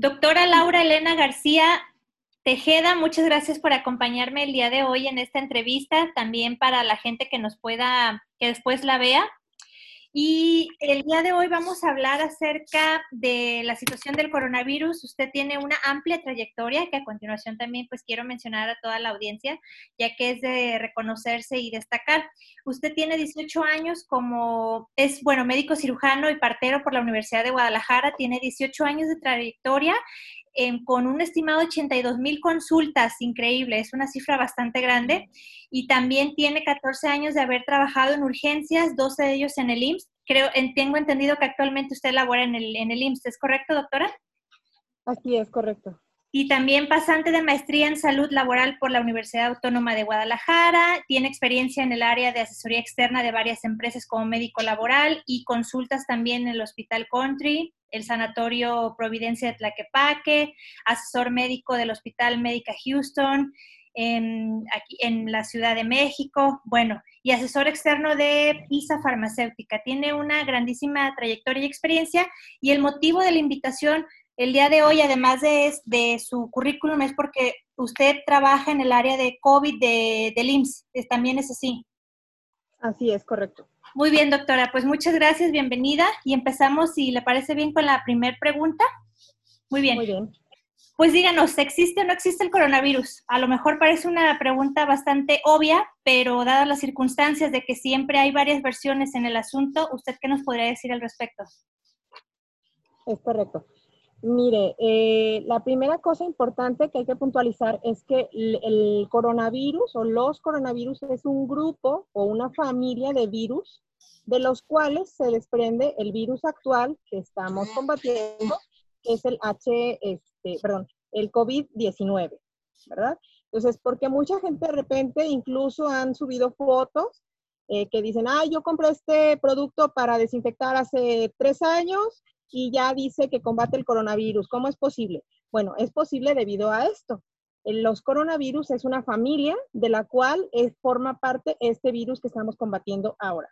Doctora Laura Elena García Tejeda, muchas gracias por acompañarme el día de hoy en esta entrevista, también para la gente que nos pueda, que después la vea. Y el día de hoy vamos a hablar acerca de la situación del coronavirus. Usted tiene una amplia trayectoria que a continuación también pues quiero mencionar a toda la audiencia, ya que es de reconocerse y destacar. Usted tiene 18 años como es, bueno, médico cirujano y partero por la Universidad de Guadalajara, tiene 18 años de trayectoria con un estimado 82 mil consultas, increíble, es una cifra bastante grande. Y también tiene 14 años de haber trabajado en urgencias, 12 de ellos en el IMSS. Creo, tengo entendido que actualmente usted labora en el, en el IMSS, ¿es correcto, doctora? Así es, correcto. Y también pasante de maestría en salud laboral por la Universidad Autónoma de Guadalajara. Tiene experiencia en el área de asesoría externa de varias empresas como médico laboral y consultas también en el Hospital Country el Sanatorio Providencia de Tlaquepaque, asesor médico del Hospital Médica Houston, en, en la Ciudad de México, bueno, y asesor externo de PISA Farmacéutica. Tiene una grandísima trayectoria y experiencia y el motivo de la invitación el día de hoy, además de, de su currículum, es porque usted trabaja en el área de COVID de, del IMSS, también es así. Así es, correcto. Muy bien, doctora. Pues muchas gracias, bienvenida. Y empezamos, si le parece bien, con la primera pregunta. Muy bien. Muy bien. Pues díganos, ¿existe o no existe el coronavirus? A lo mejor parece una pregunta bastante obvia, pero dadas las circunstancias de que siempre hay varias versiones en el asunto, ¿usted qué nos podría decir al respecto? Es correcto. Mire, eh, la primera cosa importante que hay que puntualizar es que el, coronavirus o los coronavirus es un grupo o una familia de virus de los cuales se desprende el virus actual que estamos combatiendo, que es el H, este, perdón, el COVID-19, ¿verdad? Entonces, porque mucha gente de repente incluso han subido fotos eh, que dicen, ah, yo compré este producto para desinfectar hace tres años y ya dice que combate el coronavirus. ¿Cómo es posible? Bueno, es posible debido a esto. Los coronavirus es una familia de la cual es, forma parte este virus que estamos combatiendo ahora.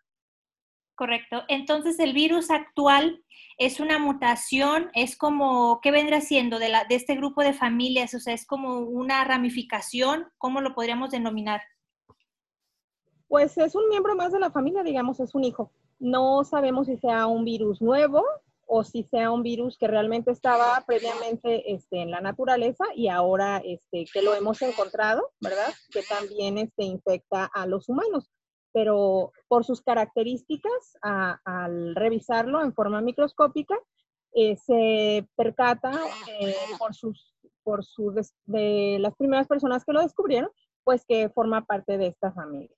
Correcto. Entonces, el virus actual es una mutación, es como, ¿qué vendrá siendo de, la, de este grupo de familias? O sea, es como una ramificación, ¿cómo lo podríamos denominar? Pues es un miembro más de la familia, digamos, es un hijo. No sabemos si sea un virus nuevo, o si sea un virus que realmente estaba previamente este, en la naturaleza y ahora este, que lo hemos encontrado, ¿verdad? Que también este, infecta a los humanos. Pero por sus características, al revisarlo en forma microscópica, eh, se percata eh, por sus, por sus, de las primeras personas que lo descubrieron, pues que forma parte de esta familia.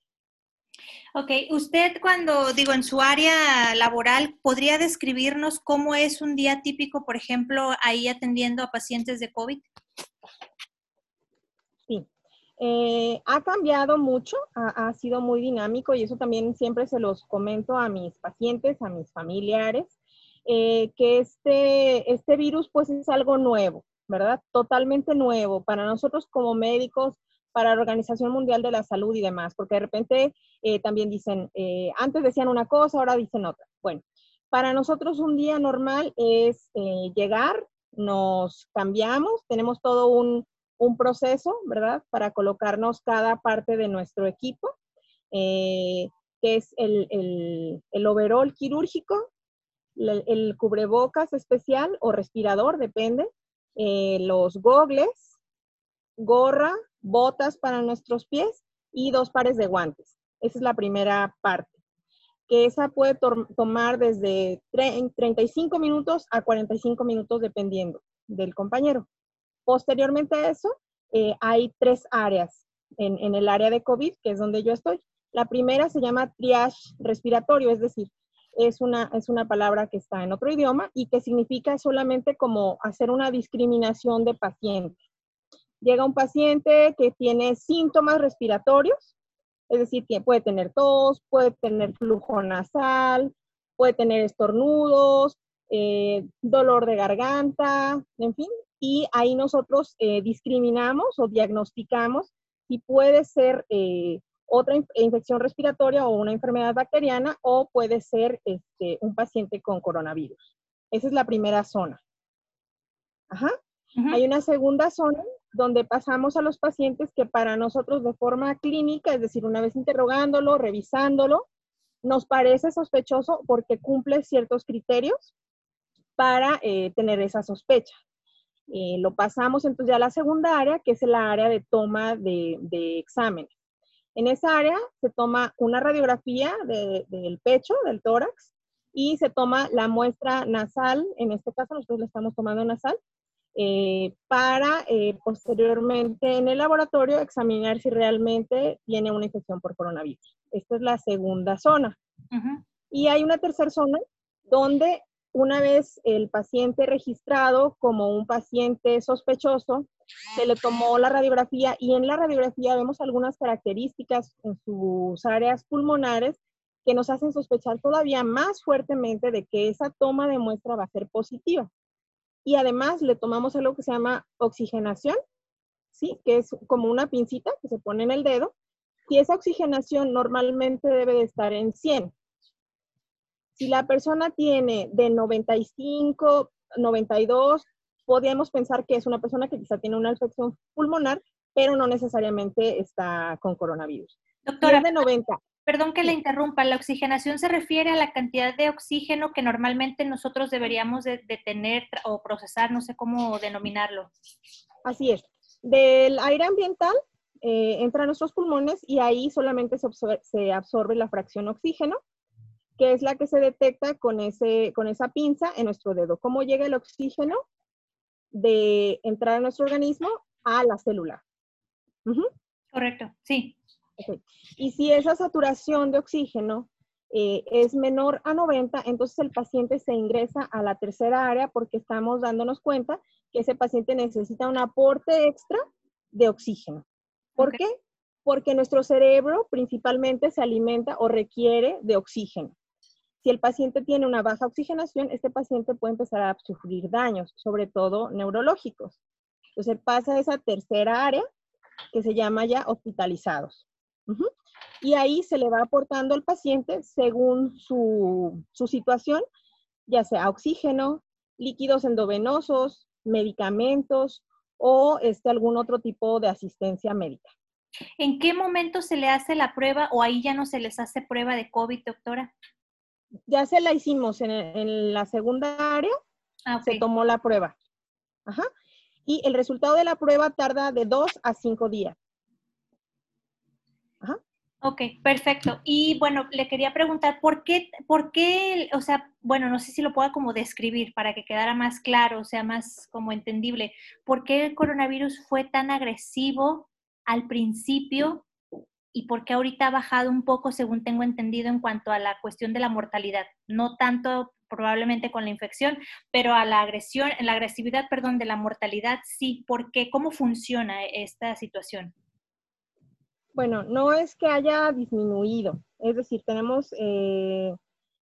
Ok, usted cuando digo en su área laboral, ¿podría describirnos cómo es un día típico, por ejemplo, ahí atendiendo a pacientes de COVID? Sí, eh, ha cambiado mucho, ha, sido muy dinámico y eso también siempre se los comento a mis pacientes, a mis familiares, eh, que este, este virus pues es algo nuevo, ¿verdad? Totalmente nuevo. Para nosotros como médicos, para la Organización Mundial de la Salud y demás, porque de repente eh, también dicen, eh, antes decían una cosa, ahora dicen otra. Bueno, para nosotros un día normal es eh, llegar, nos cambiamos, tenemos todo un, proceso, ¿verdad? Para colocarnos cada parte de nuestro equipo, que es el, el, el overall quirúrgico, el, el, cubrebocas especial o respirador, depende, los gogles, gorra, botas para nuestros pies y dos pares de guantes. Esa es la primera parte, que esa puede tomar desde 35 minutos a 45 minutos dependiendo del compañero. Posteriormente a eso, eh, hay tres áreas en, el área de COVID, que es donde yo estoy. La primera se llama triage respiratorio, es decir, es una, es una palabra que está en otro idioma y que significa solamente como hacer una discriminación de pacientes llega un paciente que tiene síntomas respiratorios, es decir, que puede tener tos, puede tener flujo nasal, puede tener estornudos, eh, dolor de garganta, en fin, y ahí nosotros eh, discriminamos o diagnosticamos si puede ser eh, otra infección respiratoria o una enfermedad bacteriana o puede ser este, un paciente con coronavirus. Esa es la primera zona. Ajá. Hay una segunda zona donde pasamos a los pacientes que para nosotros de forma clínica, es decir, una vez interrogándolo, revisándolo, nos parece sospechoso porque cumple ciertos criterios para eh, tener esa sospecha. Eh, lo pasamos entonces a la segunda área, que es la área de toma de, de exámenes. En esa área se toma una radiografía del pecho, del tórax, y se toma la muestra nasal, en este caso nosotros la estamos tomando nasal, eh, para eh, posteriormente en el laboratorio examinar si realmente tiene una infección por coronavirus. Esta es la segunda zona. Y hay una tercera zona donde una vez el paciente registrado como un paciente sospechoso, se le tomó la radiografía y en la radiografía vemos algunas características en sus áreas pulmonares que nos hacen sospechar todavía más fuertemente de que esa toma de muestra va a ser positiva y además le tomamos algo que se llama oxigenación, ¿sí? Que es como una pincita que se pone en el dedo y esa oxigenación normalmente debe de estar en 100. Si la persona tiene de 95, 92, podríamos pensar que es una persona que quizá tiene una infección pulmonar, pero no necesariamente está con coronavirus. Doctora, de 90 Perdón que le interrumpa, la oxigenación se refiere a la cantidad de oxígeno que normalmente nosotros deberíamos de, tener o procesar, no sé cómo denominarlo. Así es. Del aire ambiental eh, entra a nuestros pulmones y ahí solamente se absorbe, la fracción oxígeno, que es la que se detecta con, ese, con esa pinza en nuestro dedo. ¿Cómo llega el oxígeno de entrar a nuestro organismo a la célula? Correcto, sí. Y si esa saturación de oxígeno eh, es menor a 90, entonces el paciente se ingresa a la tercera área porque estamos dándonos cuenta que ese paciente necesita un aporte extra de oxígeno. ¿Por qué? Porque nuestro cerebro principalmente se alimenta o requiere de oxígeno. Si el paciente tiene una baja oxigenación, este paciente puede empezar a sufrir daños, sobre todo neurológicos. Entonces pasa a esa tercera área que se llama ya hospitalizados. Y ahí se le va aportando al paciente según su, situación, ya sea oxígeno, líquidos endovenosos, medicamentos o este, algún otro tipo de asistencia médica. ¿En qué momento se le hace la prueba o ahí ya no se les hace prueba de COVID, doctora? Ya se la hicimos en, la segunda área, ah, se tomó la prueba. Ajá. Y el resultado de la prueba tarda de dos a cinco días. Ok, perfecto. Y bueno, le quería preguntar, ¿por qué, por qué, o sea, bueno, no sé si lo pueda como describir para que quedara más claro, o sea, más como entendible, ¿por qué el coronavirus fue tan agresivo al principio y por qué ahorita ha bajado un poco, según tengo entendido, en cuanto a la cuestión de la mortalidad? No tanto probablemente con la infección, pero a la agresión, la agresividad, perdón, de la mortalidad, sí. ¿Por qué? ¿Cómo funciona esta situación? Bueno, no es que haya disminuido, es decir, tenemos eh,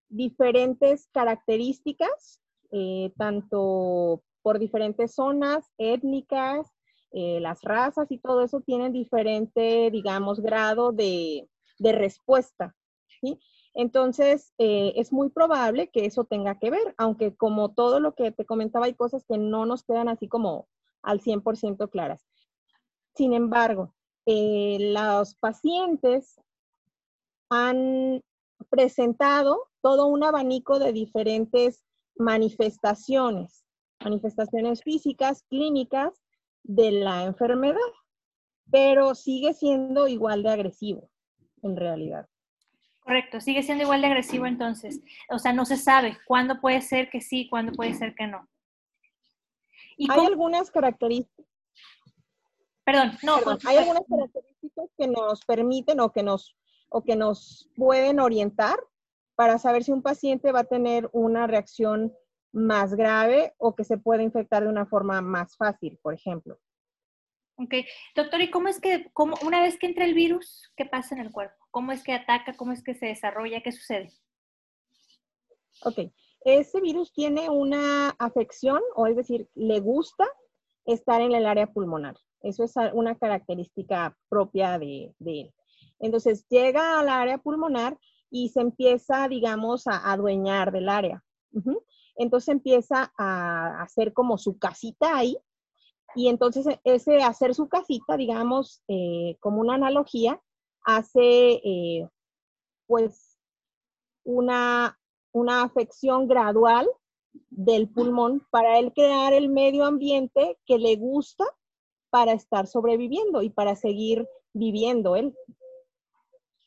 diferentes características, eh, tanto por diferentes zonas étnicas, eh, las razas y todo eso tienen diferente, digamos, grado de, respuesta. Entonces, es muy probable que eso tenga que ver, aunque como todo lo que te comentaba, hay cosas que no nos quedan así como al 100% claras. Sin embargo, eh, los pacientes han presentado todo un abanico de diferentes manifestaciones, manifestaciones físicas, clínicas de la enfermedad, pero sigue siendo igual de agresivo en realidad. Correcto, sigue siendo igual de agresivo entonces. O sea, no se sabe cuándo puede ser que sí, cuándo puede ser que no. Hay algunas características Perdón, no. Hay algunas características que nos permiten o que nos, o que nos pueden orientar para saber si un paciente va a tener una reacción más grave o que se puede infectar de una forma más fácil, por ejemplo. Ok. Doctor, ¿y cómo es que, cómo, una vez que entra el virus, qué pasa en el cuerpo? ¿Cómo es que ataca? ¿Cómo es que se desarrolla? ¿Qué sucede? Ok. Ese virus tiene una afección, o es decir, le gusta estar en el área pulmonar. Eso es una característica propia de, él. Entonces llega al área pulmonar y se empieza, digamos, a adueñar del área. Entonces empieza a hacer como su casita ahí y entonces ese hacer su casita, digamos, eh, como una analogía, hace eh, pues una, una afección gradual del pulmón para él crear el medio ambiente que le gusta para estar sobreviviendo y para seguir viviendo él.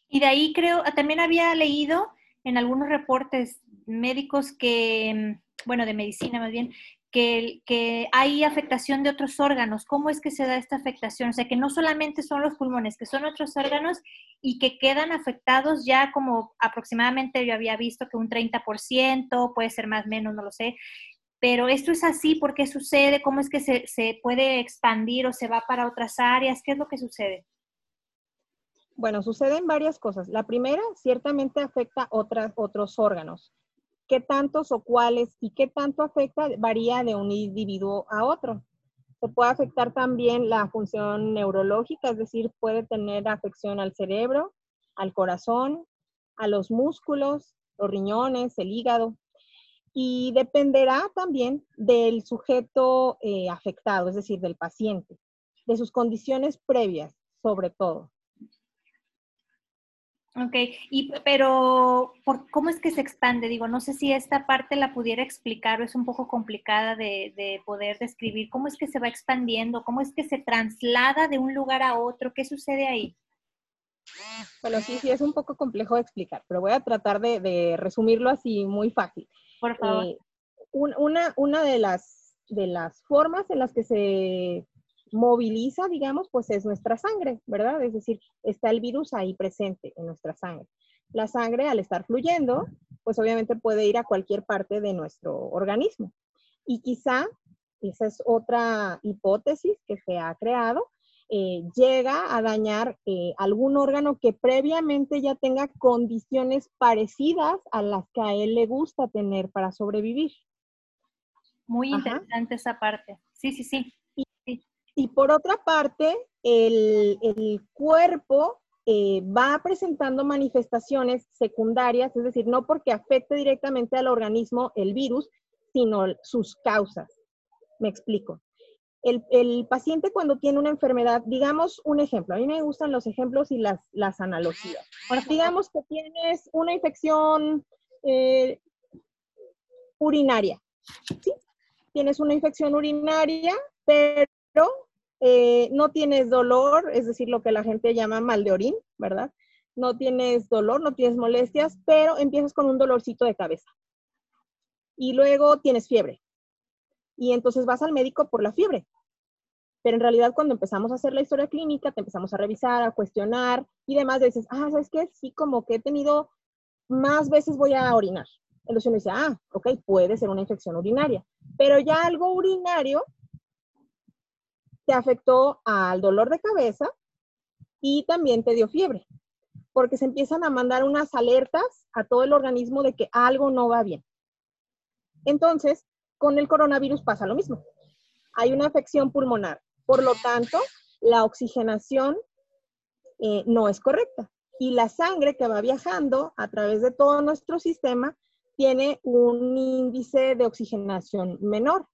Y de ahí creo, también había leído en algunos reportes médicos que, bueno, de medicina más bien, que, que, hay afectación de otros órganos. ¿Cómo es que se da esta afectación? O sea, que no solamente son los pulmones, que son otros órganos y que quedan afectados ya como aproximadamente yo había visto que un 30%, puede ser más menos, no lo sé. Pero esto es así, ¿por qué sucede? ¿Cómo es que se, se puede expandir o se va para otras áreas? ¿Qué es lo que sucede? Bueno, suceden varias cosas. La primera, ciertamente afecta otras, otros órganos qué tantos o cuáles y qué tanto afecta varía de un individuo a otro. Se puede afectar también la función neurológica, es decir, puede tener afección al cerebro, al corazón, a los músculos, los riñones, el hígado. Y dependerá también del sujeto eh, afectado, es decir, del paciente, de sus condiciones previas, sobre todo. Ok, y, pero ¿por, ¿cómo es que se expande? Digo, no sé si esta parte la pudiera explicar o es un poco complicada de, de, poder describir. ¿Cómo es que se va expandiendo? ¿Cómo es que se traslada de un lugar a otro? ¿Qué sucede ahí? Bueno, sí, sí, es un poco complejo de explicar, pero voy a tratar de, de resumirlo así muy fácil. Por favor. Eh, una, una de, las, de las formas en las que se moviliza, digamos, pues es nuestra sangre, ¿verdad? Es decir, está el virus ahí presente en nuestra sangre. La sangre, al estar fluyendo, pues obviamente puede ir a cualquier parte de nuestro organismo. Y quizá, esa es otra hipótesis que se ha creado, eh, llega a dañar eh, algún órgano que previamente ya tenga condiciones parecidas a las que a él le gusta tener para sobrevivir. Muy interesante esa parte. Sí, sí, sí. Y por otra parte, el, cuerpo eh, va presentando manifestaciones secundarias, es decir, no porque afecte directamente al organismo el virus, sino sus causas. Me explico. El, paciente cuando tiene una enfermedad, digamos un ejemplo, a mí me gustan los ejemplos y las, las analogías. digamos que tienes una infección eh, urinaria. Tienes una infección urinaria, pero eh, no tienes dolor, es decir, lo que la gente llama mal de orín, ¿verdad? No tienes dolor, no tienes molestias, pero empiezas con un dolorcito de cabeza. Y luego tienes fiebre. Y entonces vas al médico por la fiebre. Pero en realidad cuando empezamos a hacer la historia clínica, te empezamos a revisar, a cuestionar y demás, dices, ah, ¿sabes qué? Sí, como que he tenido más veces voy a orinar. Entonces uno dice, ah, ok, puede ser una infección urinaria. Pero ya algo urinario te afectó al dolor de cabeza y también te dio fiebre, porque se empiezan a mandar unas alertas a todo el organismo de que algo no va bien. Entonces, con el coronavirus pasa lo mismo. Hay una afección pulmonar, por lo tanto, la oxigenación eh, no es correcta y la sangre que va viajando a través de todo nuestro sistema tiene un índice de oxigenación menor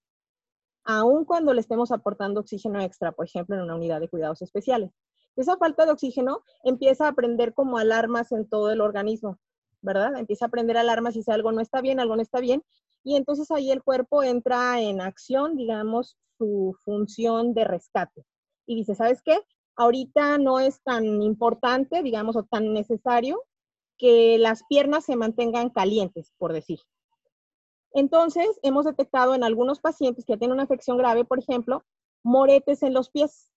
aun cuando le estemos aportando oxígeno extra, por ejemplo, en una unidad de cuidados especiales. Esa falta de oxígeno empieza a prender como alarmas en todo el organismo, ¿verdad? Empieza a prender alarmas si algo no está bien, algo no está bien, y entonces ahí el cuerpo entra en acción, digamos, su función de rescate. Y dice, ¿sabes qué? Ahorita no es tan importante, digamos, o tan necesario que las piernas se mantengan calientes, por decir. Entonces, hemos detectado en algunos pacientes que tienen una afección grave, por ejemplo, moretes en los pies,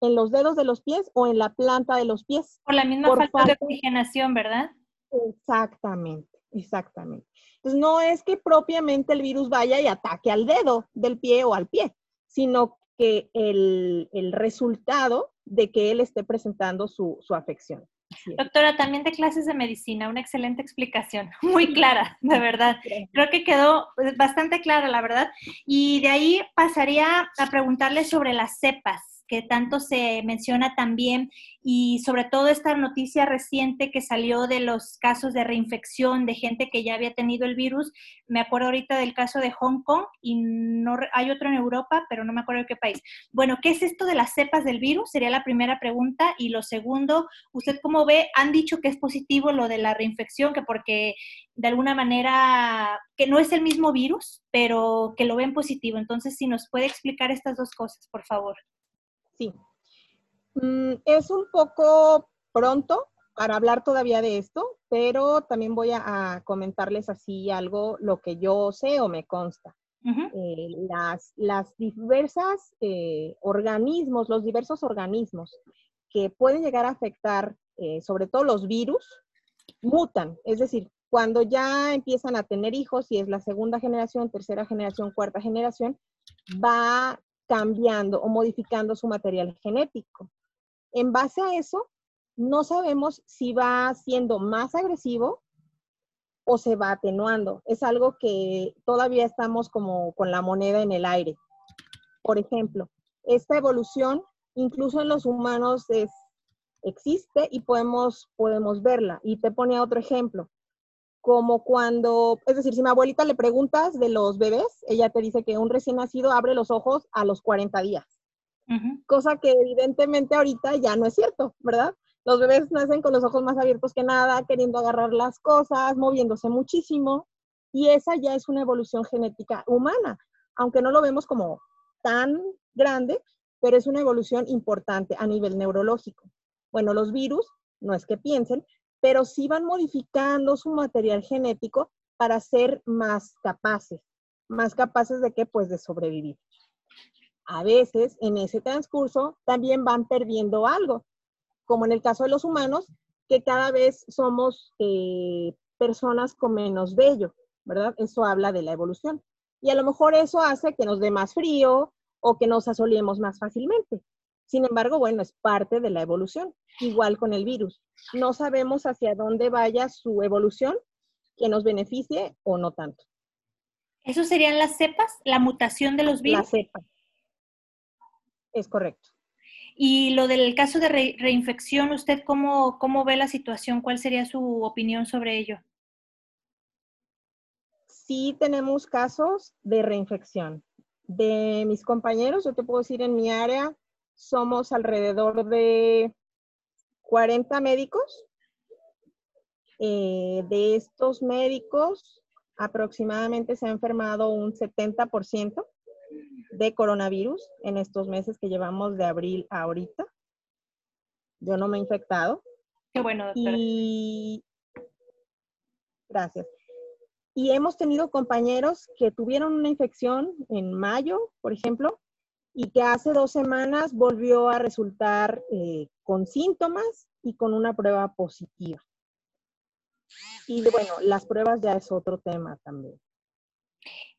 en los dedos de los pies o en la planta de los pies. Por la misma falta, de oxigenación, ¿verdad? Exactamente, exactamente. Entonces, no es que propiamente el virus vaya y ataque al dedo del pie o al pie, sino que el, resultado de que él esté presentando su afección. Doctora, también de clases de medicina, una excelente explicación, muy clara, de verdad. Creo que quedó pues, bastante clara, la verdad. Y de ahí pasaría a preguntarle sobre las cepas. Que tanto se menciona también y sobre todo esta noticia reciente que salió de los casos de reinfección de gente que ya había tenido el virus. Me acuerdo ahorita del caso de Hong Kong y no hay otro en Europa, pero no me acuerdo de qué país. Bueno, ¿qué es esto de las cepas del virus? Sería la primera pregunta. Y lo segundo, ¿usted cómo ve? Han dicho que es positivo lo de la reinfección, que porque de alguna manera, que no es el mismo virus, pero que lo ven positivo. Entonces, si nos puede explicar estas dos cosas, por favor. Sí. Mm, es un poco pronto para hablar todavía de esto, pero también voy a, comentarles así algo, lo que yo sé o me consta. Eh, las, las, diversas eh, organismos, los diversos organismos que pueden llegar a afectar, eh, sobre todo los virus, mutan. Es decir, cuando ya empiezan a tener hijos, y es la segunda generación, tercera generación, cuarta generación, va cambiando o modificando su material genético. En base a eso, no sabemos si va siendo más agresivo o se va atenuando. Es algo que todavía estamos como con la moneda en el aire. Por ejemplo, esta evolución incluso en los humanos existe y podemos, podemos verla. Y te pone otro ejemplo como cuando, es decir, si mi abuelita le preguntas de los bebés, ella te dice que un recién nacido abre los ojos a los 40 días. Cosa que evidentemente ahorita ya no es cierto, ¿verdad? Los bebés nacen con los ojos más abiertos que nada, queriendo agarrar las cosas, moviéndose muchísimo, y esa ya es una evolución genética humana, aunque no lo vemos como tan grande, pero es una evolución importante a nivel neurológico. Bueno, los virus, no es que piensen, pero sí van modificando su material genético para ser más capaces, más capaces de qué, pues de sobrevivir. A veces en ese transcurso también van perdiendo algo, como en el caso de los humanos, que cada vez somos eh, personas con menos vello, ¿verdad? Eso habla de la evolución. Y a lo mejor eso hace que nos dé más frío o que nos asoliemos más fácilmente. Sin embargo, bueno, es parte de la evolución, igual con el virus. No sabemos hacia dónde vaya su evolución, que nos beneficie o no tanto. ¿Eso serían las cepas, la mutación de los virus? Las cepas. Es correcto. Y lo del caso de reinfección, ¿usted cómo, cómo ve la situación? ¿Cuál sería su opinión sobre ello? Sí tenemos casos de reinfección. De mis compañeros, yo te puedo decir en mi área, somos alrededor de 40 médicos. Eh, de estos médicos, aproximadamente se ha enfermado un 70% de coronavirus en estos meses que llevamos de abril a ahorita. Yo no me he infectado. Qué bueno, doctora. Y gracias. Y hemos tenido compañeros que tuvieron una infección en mayo, por ejemplo, y que hace dos semanas volvió a resultar eh, con síntomas y con una prueba positiva. Y bueno, las pruebas ya es otro tema también.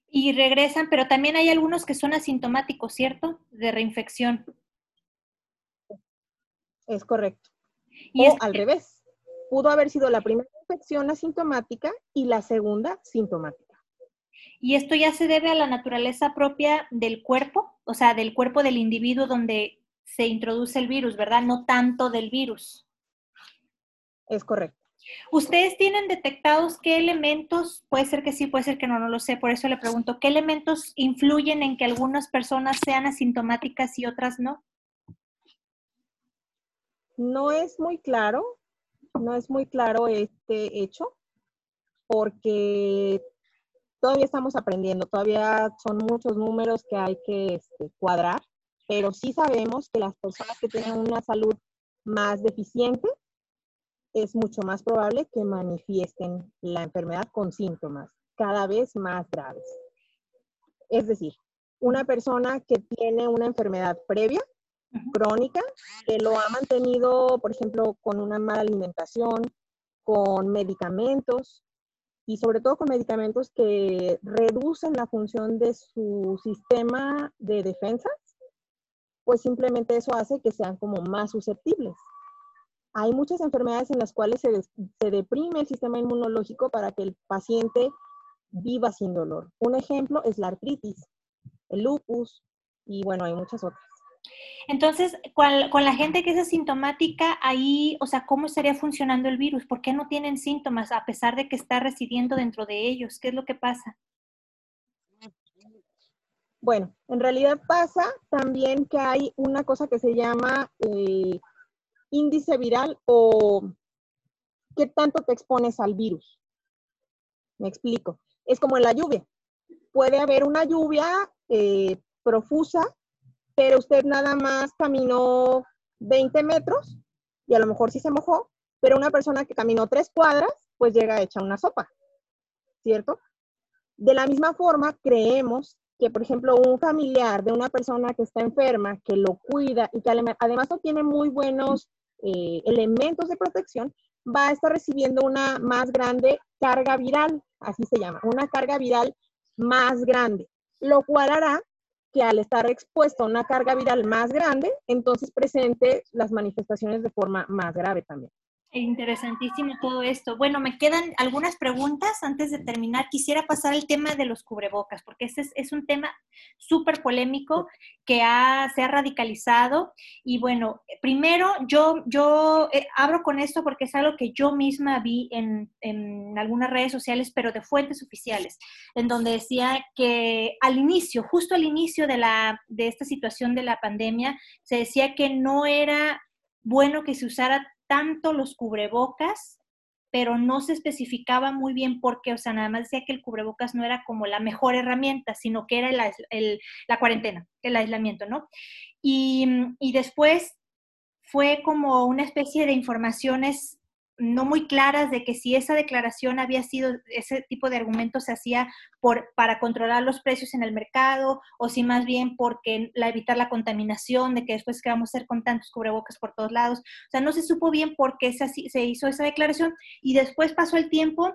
Y regresan, pero también hay algunos que son asintomáticos, ¿cierto? De reinfección. Es correcto. Y o al revés. Pudo haber sido la primera infección asintomática y la segunda sintomática. Y esto ya se debe a la naturaleza propia del cuerpo, o sea, del cuerpo del individuo donde se introduce el virus, ¿verdad? No tanto del virus. Es correcto. ¿Ustedes tienen detectados qué elementos, puede ser que sí, puede ser que no, no lo sé, por eso le pregunto, ¿qué elementos influyen en que algunas personas sean asintomáticas y otras no? No es muy claro, no es muy claro este hecho, porque todavía estamos aprendiendo, todavía son muchos números que hay que este, cuadrar, pero sí sabemos que las personas que tienen una salud más deficiente es mucho más probable que manifiesten la enfermedad con síntomas cada vez más graves. Es decir, una persona que tiene una enfermedad previa, crónica, que lo ha mantenido, por ejemplo, con una mala alimentación, con medicamentos, y sobre todo con medicamentos que reducen la función de su sistema de defensa, pues simplemente eso hace que sean como más susceptibles. Hay muchas enfermedades en las cuales se, se deprime el sistema inmunológico para que el paciente viva sin dolor. Un ejemplo es la artritis, el lupus y bueno, hay muchas otras. Entonces, con, la gente que es asintomática, ahí, o sea, ¿cómo estaría funcionando el virus? ¿Por qué no tienen síntomas a pesar de que está residiendo dentro de ellos? ¿Qué es lo que pasa? Bueno, en realidad pasa también que hay una cosa que se llama eh, índice viral o qué tanto te expones al virus. Me explico. Es como en la lluvia. Puede haber una lluvia eh, profusa pero usted nada más caminó 20 metros y a lo mejor sí se mojó, pero una persona que caminó tres cuadras, pues llega hecha una sopa, ¿cierto? De la misma forma, creemos que, por ejemplo, un familiar de una persona que está enferma, que lo cuida y que además no tiene muy buenos eh, elementos de protección, va a estar recibiendo una más grande carga viral, así se llama, una carga viral más grande, lo cual hará que al estar expuesto a una carga viral más grande, entonces presente las manifestaciones de forma más grave también. Interesantísimo todo esto. Bueno, me quedan algunas preguntas antes de terminar. Quisiera pasar al tema de los cubrebocas, porque este es, un tema súper polémico que se ha radicalizado. Y bueno, primero yo, yo eh, abro con esto porque es algo que yo misma vi en, en algunas redes sociales, pero de fuentes oficiales, en donde decía que al inicio, justo al inicio de, la, de esta situación de la pandemia, se decía que no era bueno que se usara tanto los cubrebocas, pero no se especificaba muy bien por qué, o sea, nada más decía que el cubrebocas no era como la mejor herramienta, sino que era la cuarentena, el aislamiento, ¿no? Y, y después fue como una especie de informaciones no muy claras de que si esa declaración había sido, ese tipo de argumento se hacía por, para controlar los precios en el mercado o si más bien porque la, evitar la contaminación, de que después que vamos a hacer con tantos cubrebocas por todos lados. O sea, no se supo bien por qué se, se hizo esa declaración y después pasó el tiempo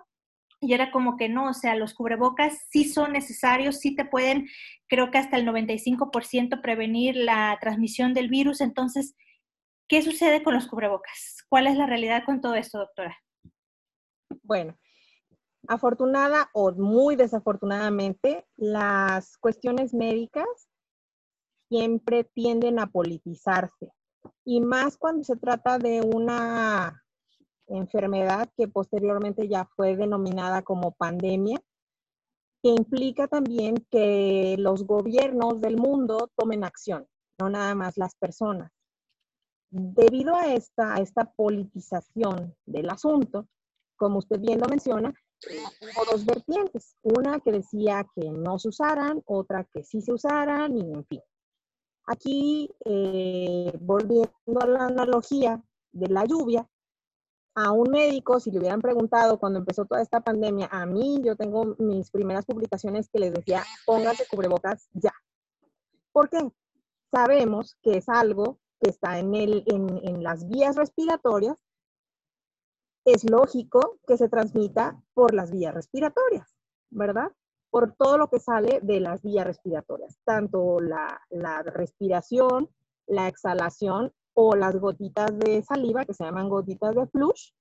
y era como que no, o sea, los cubrebocas sí son necesarios, sí te pueden, creo que hasta el 95% prevenir la transmisión del virus, entonces ¿Qué sucede con los cubrebocas? ¿Cuál es la realidad con todo esto, doctora? Bueno, afortunada o muy desafortunadamente, las cuestiones médicas siempre tienden a politizarse y más cuando se trata de una enfermedad que posteriormente ya fue denominada como pandemia, que implica también que los gobiernos del mundo tomen acción, no nada más las personas. Debido a esta, esta politización del asunto, como usted bien lo menciona, hubo dos vertientes. Una que decía que no se usaran, otra que sí se usaran, y en fin. Aquí, eh, volviendo a la analogía de la lluvia, a un médico, si le hubieran preguntado cuando empezó toda esta pandemia, a mí yo tengo mis primeras publicaciones que les decía, póngase cubrebocas ya. ¿Por qué? Sabemos que es algo que está en, el, en, las vías respiratorias, es lógico que se transmita por las vías respiratorias, ¿verdad? Por todo lo que sale de las vías respiratorias, tanto la, la respiración, la exhalación o las gotitas de saliva, que se llaman gotitas de flush.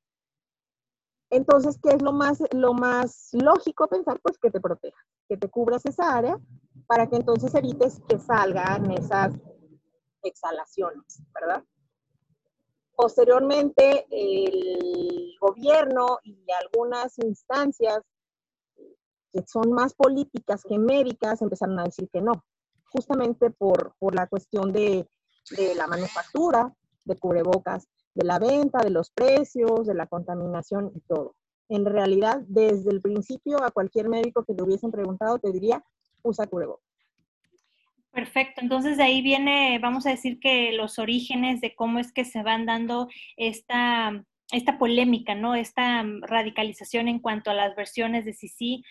Entonces, ¿qué es lo más, lo más lógico pensar? Pues que te proteja, que te cubras esa área para que entonces evites que salgan esas exhalaciones, ¿verdad? Posteriormente, el gobierno y algunas instancias que son más políticas que médicas empezaron a decir que no, justamente por, por la cuestión de, de la manufactura de cubrebocas, de la venta, de los precios, de la contaminación y todo. En realidad, desde el principio, a cualquier médico que le hubiesen preguntado, te diría, usa cubrebocas. Perfecto, entonces de ahí viene, vamos a decir que los orígenes de cómo es que se van dando esta, esta polémica, ¿no? Esta radicalización en cuanto a las versiones de si sí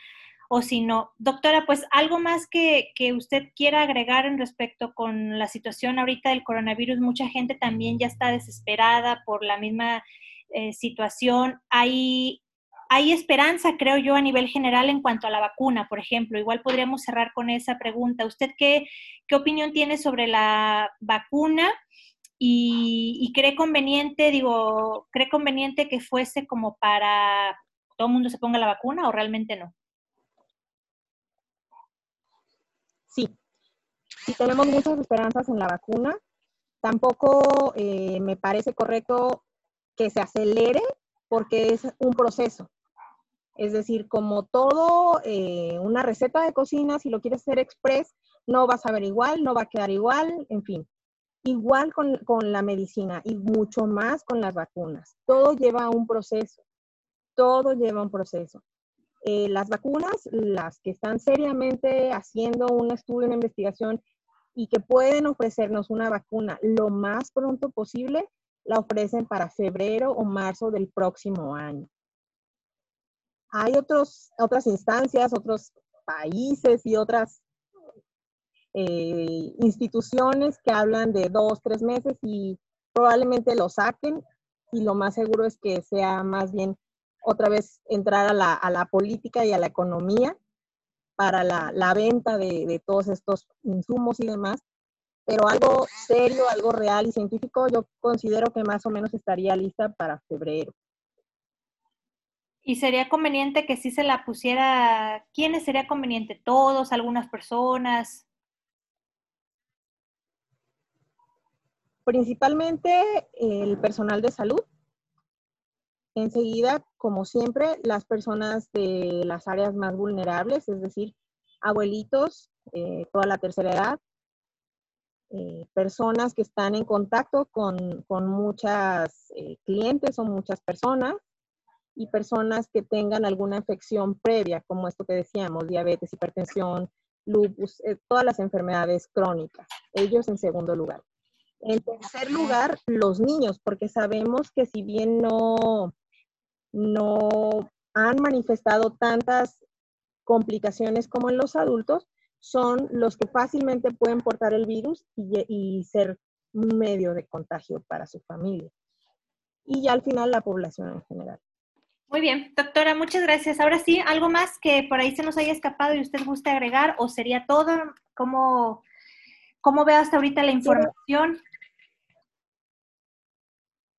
o si no. Doctora, pues algo más que, que usted quiera agregar en respecto con la situación ahorita del coronavirus, mucha gente también ya está desesperada por la misma eh, situación. Hay hay esperanza, creo yo, a nivel general en cuanto a la vacuna, por ejemplo. Igual podríamos cerrar con esa pregunta. ¿Usted qué, qué opinión tiene sobre la vacuna? Y, cree conveniente, digo, cree conveniente que fuese como para todo el mundo se ponga la vacuna o realmente no? Sí. si tenemos muchas esperanzas en la vacuna, tampoco eh, me parece correcto que se acelere porque es un proceso. Es decir, como todo, eh, una receta de cocina, si lo quieres hacer express, no va a saber igual, no va a quedar igual, en fin. Igual con, con la medicina y mucho más con las vacunas. Todo lleva un proceso. Todo lleva un proceso. Eh, las vacunas, las que están seriamente haciendo un estudio, una investigación y que pueden ofrecernos una vacuna lo más pronto posible, la ofrecen para febrero o marzo del próximo año. Hay otros, otras instancias, otros países y otras eh, instituciones que hablan de dos, tres meses y probablemente lo saquen y lo más seguro es que sea más bien otra vez entrar a la, a la política y a la economía para la, la venta de, de, todos estos insumos y demás, pero algo serio, algo real y científico, yo considero que más o menos estaría lista para febrero. ¿Y sería conveniente que sí se la pusiera, quiénes sería conveniente? ¿Todos? ¿Algunas personas? Principalmente el personal de salud, Enseguida, como siempre, las personas de las áreas más vulnerables, es decir, abuelitos, eh, toda la tercera edad, eh, personas que están en contacto con, con muchas eh, clientes o muchas personas y personas que tengan alguna infección previa, como esto que decíamos, diabetes, hipertensión, lupus, todas las enfermedades crónicas. Ellos en segundo lugar. En tercer lugar, los niños, porque sabemos que si bien no, no han manifestado tantas complicaciones como en los adultos, son los que fácilmente pueden portar el virus y, ser un medio de contagio para su familia. Y ya al final la población en general. Muy bien, doctora, muchas gracias. Ahora sí, algo más que por ahí se nos haya escapado y usted guste agregar o sería todo. ¿Cómo, cómo ve hasta ahorita la información?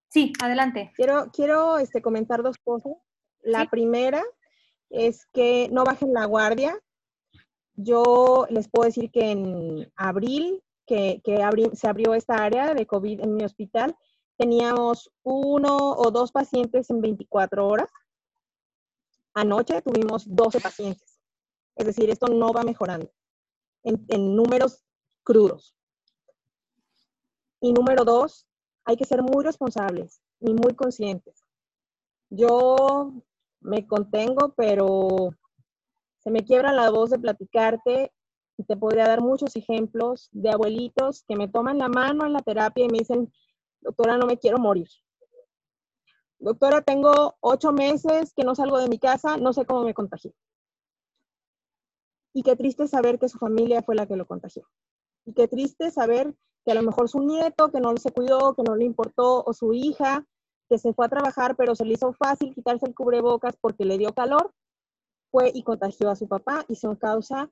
Sí, adelante. Quiero, quiero este, comentar dos cosas. La primera es que no bajen la guardia. Yo les puedo decir que en abril, que, se abrió esta área de COVID en mi hospital, teníamos uno o dos pacientes en 24 horas. Anoche tuvimos 12 pacientes. Es decir, esto no va mejorando en números crudos. Y número dos, hay que ser muy responsables y muy conscientes. Yo me contengo, pero se me quiebra la voz de platicarte y te podría dar muchos ejemplos de abuelitos que me toman la mano en la terapia y me dicen, doctora, no me quiero morir. Doctora, tengo ocho meses que no salgo de mi casa, no sé cómo me contagié. Y qué triste saber que su familia fue la que lo contagió. Y qué triste saber que a lo mejor su nieto, que no se cuidó, que no le importó, o su hija, que se fue a trabajar, pero se le hizo fácil quitarse el cubrebocas porque le dio calor, fue y contagió a su papá y son causa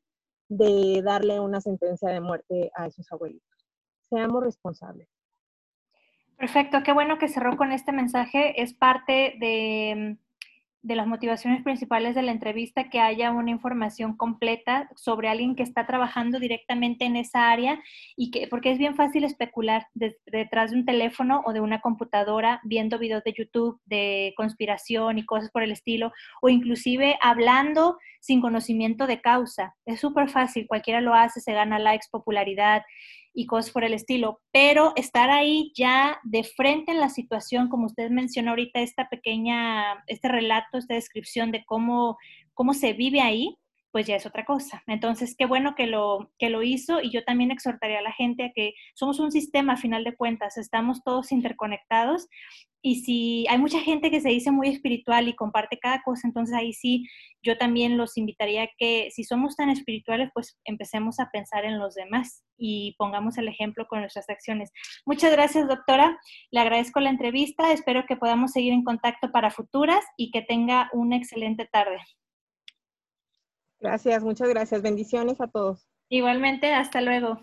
de darle una sentencia de muerte a esos abuelitos. Seamos responsables. Perfecto, qué bueno que cerró con este mensaje. Es parte de de las motivaciones principales de la entrevista que haya una información completa sobre alguien que está trabajando directamente en esa área y que porque es bien fácil especular detrás de un teléfono o de una computadora viendo videos de YouTube de conspiración y cosas por el estilo o inclusive hablando sin conocimiento de causa. Es súper fácil, cualquiera lo hace, se gana likes, popularidad y cosas por el estilo, pero estar ahí ya de frente en la situación, como usted mencionó ahorita, esta pequeña, este relato, esta descripción de cómo, cómo se vive ahí, pues ya es otra cosa. Entonces, qué bueno que lo, que lo hizo y yo también exhortaría a la gente a que somos un sistema a final de cuentas, estamos todos interconectados y si hay mucha gente que se dice muy espiritual y comparte cada cosa, entonces ahí sí yo también los invitaría a que si somos tan espirituales, pues empecemos a pensar en los demás y pongamos el ejemplo con nuestras acciones. Muchas gracias, doctora. Le agradezco la entrevista. Espero que podamos seguir en contacto para futuras y que tenga una excelente tarde. Gracias, muchas gracias. Bendiciones a todos. Igualmente, hasta luego.